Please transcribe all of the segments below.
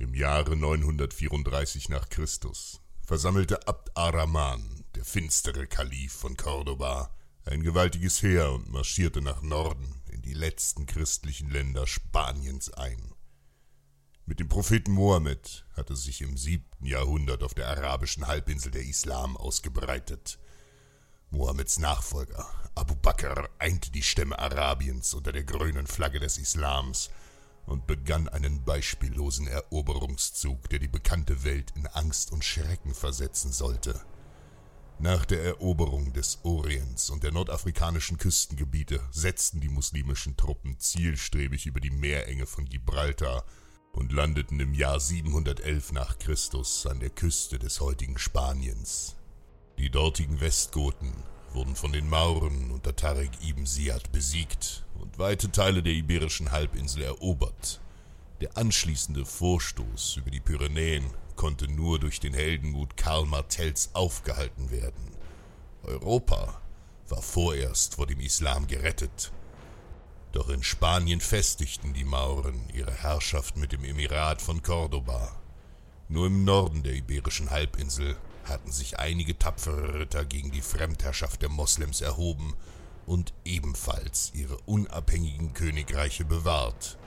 Im Jahre 934 nach Christus versammelte Abd Arrahman, der finstere Kalif von Cordoba, ein gewaltiges Heer und marschierte nach Norden in die letzten christlichen Länder Spaniens ein. Mit dem Propheten Mohammed hatte sich im siebten Jahrhundert auf der arabischen Halbinsel der Islam ausgebreitet. Mohammeds Nachfolger Abu Bakr einte die Stämme Arabiens unter der grünen Flagge des Islams und begann einen beispiellosen Eroberungszug, der die bekannte Welt in Angst und Schrecken versetzen sollte. Nach der Eroberung des Orients und der nordafrikanischen Küstengebiete setzten die muslimischen Truppen zielstrebig über die Meerenge von Gibraltar und landeten im Jahr 711 nach Christus an der Küste des heutigen Spaniens. Die dortigen Westgoten wurden von den Mauren unter Tarek ibn Ziyad besiegt und weite Teile der iberischen Halbinsel erobert. Der anschließende Vorstoß über die Pyrenäen konnte nur durch den Heldenmut Karl Martells aufgehalten werden. Europa war vorerst vor dem Islam gerettet. Doch in Spanien festigten die Mauren ihre Herrschaft mit dem Emirat von Cordoba. Nur im Norden der iberischen Halbinsel hatten sich einige tapfere Ritter gegen die Fremdherrschaft der Moslems erhoben und ebenfalls ihre unabhängigen Königreiche bewahrt.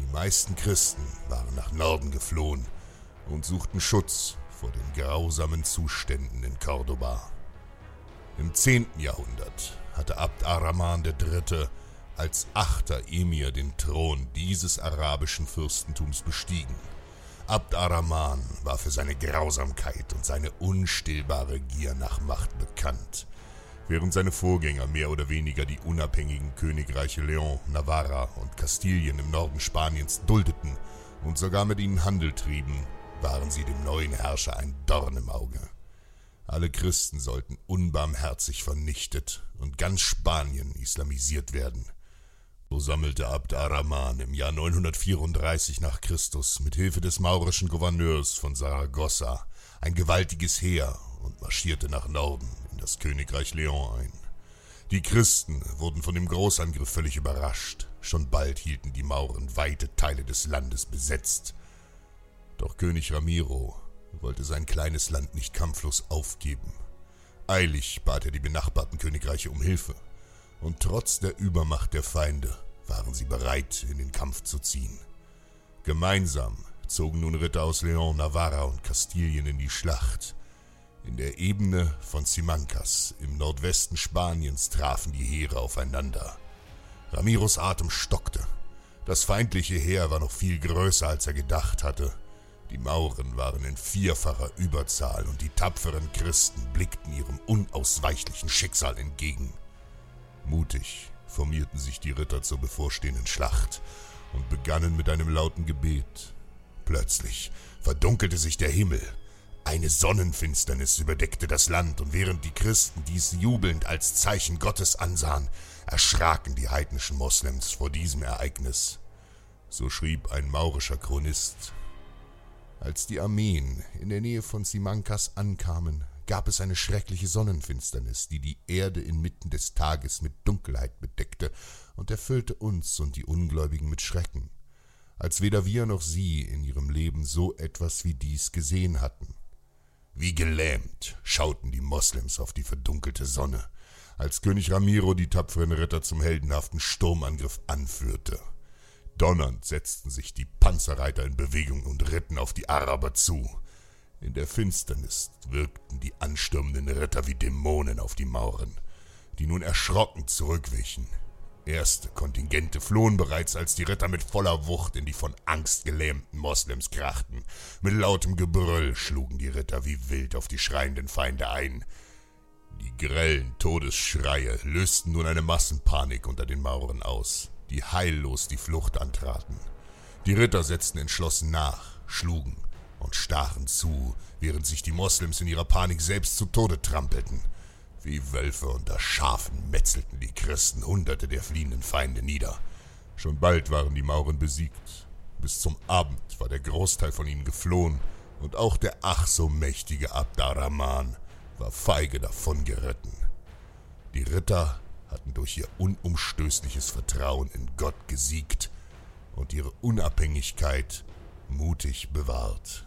Die meisten Christen waren nach Norden geflohen und suchten Schutz vor den grausamen Zuständen in Cordoba. Im 10. Jahrhundert hatte Abd Arrahman III. als achter Emir den Thron dieses arabischen Fürstentums bestiegen. Abd Arrahman war für seine Grausamkeit und seine unstillbare Gier nach Macht bekannt. Während seine Vorgänger mehr oder weniger die unabhängigen Königreiche Leon, Navarra und Kastilien im Norden Spaniens duldeten und sogar mit ihnen Handel trieben, waren sie dem neuen Herrscher ein Dorn im Auge. Alle Christen sollten unbarmherzig vernichtet und ganz Spanien islamisiert werden. So sammelte Abd Arrahman im Jahr 934 nach Christus mit Hilfe des maurischen Gouverneurs von Saragossa ein gewaltiges Heer und marschierte nach Norden in das Königreich Leon ein. Die Christen wurden von dem Großangriff völlig überrascht. Schon bald hielten die Mauren weite Teile des Landes besetzt. Doch König Ramiro wollte sein kleines Land nicht kampflos aufgeben. Eilig bat er die benachbarten Königreiche um Hilfe, und trotz der Übermacht der Feinde waren sie bereit, in den Kampf zu ziehen. Gemeinsam zogen nun Ritter aus Leon, Navarra und Kastilien in die Schlacht. In der Ebene von Simancas im Nordwesten Spaniens trafen die Heere aufeinander. Ramiros Atem stockte. Das feindliche Heer war noch viel größer, als er gedacht hatte. Die Mauren waren in vierfacher Überzahl und die tapferen Christen blickten ihrem unausweichlichen Schicksal entgegen. Mutig formierten sich die Ritter zur bevorstehenden Schlacht und begannen mit einem lauten Gebet. Plötzlich verdunkelte sich der Himmel. Eine Sonnenfinsternis überdeckte das Land, und während die Christen dies jubelnd als Zeichen Gottes ansahen, erschraken die heidnischen Moslems vor diesem Ereignis. So schrieb ein maurischer Chronist. Als die Armeen in der Nähe von Simancas ankamen, gab es eine schreckliche Sonnenfinsternis, die die Erde inmitten des Tages mit Dunkelheit bedeckte und erfüllte uns und die Ungläubigen mit Schrecken, als weder wir noch sie in ihrem Leben so etwas wie dies gesehen hatten. Wie gelähmt schauten die Moslems auf die verdunkelte Sonne, als König Ramiro die tapferen Ritter zum heldenhaften Sturmangriff anführte. Donnernd setzten sich die Panzerreiter in Bewegung und ritten auf die Araber zu. In der Finsternis wirkten die anstürmenden Ritter wie Dämonen auf die Mauren, die nun erschrocken zurückwichen. Erste Kontingente flohen bereits, als die Ritter mit voller Wucht in die von Angst gelähmten Moslems krachten. Mit lautem Gebrüll schlugen die Ritter wie wild auf die schreienden Feinde ein. Die grellen Todesschreie lösten nun eine Massenpanik unter den Mauren aus, die heillos die Flucht antraten. Die Ritter setzten entschlossen nach, schlugen, und stachen zu, während sich die Moslems in ihrer Panik selbst zu Tode trampelten. Wie Wölfe unter Schafen metzelten die Christen hunderte der fliehenden Feinde nieder. Schon bald waren die Mauren besiegt. Bis zum Abend war der Großteil von ihnen geflohen, und auch der ach so mächtige Abdarrahman war feige davongeritten. Die Ritter hatten durch ihr unumstößliches Vertrauen in Gott gesiegt und ihre Unabhängigkeit mutig bewahrt.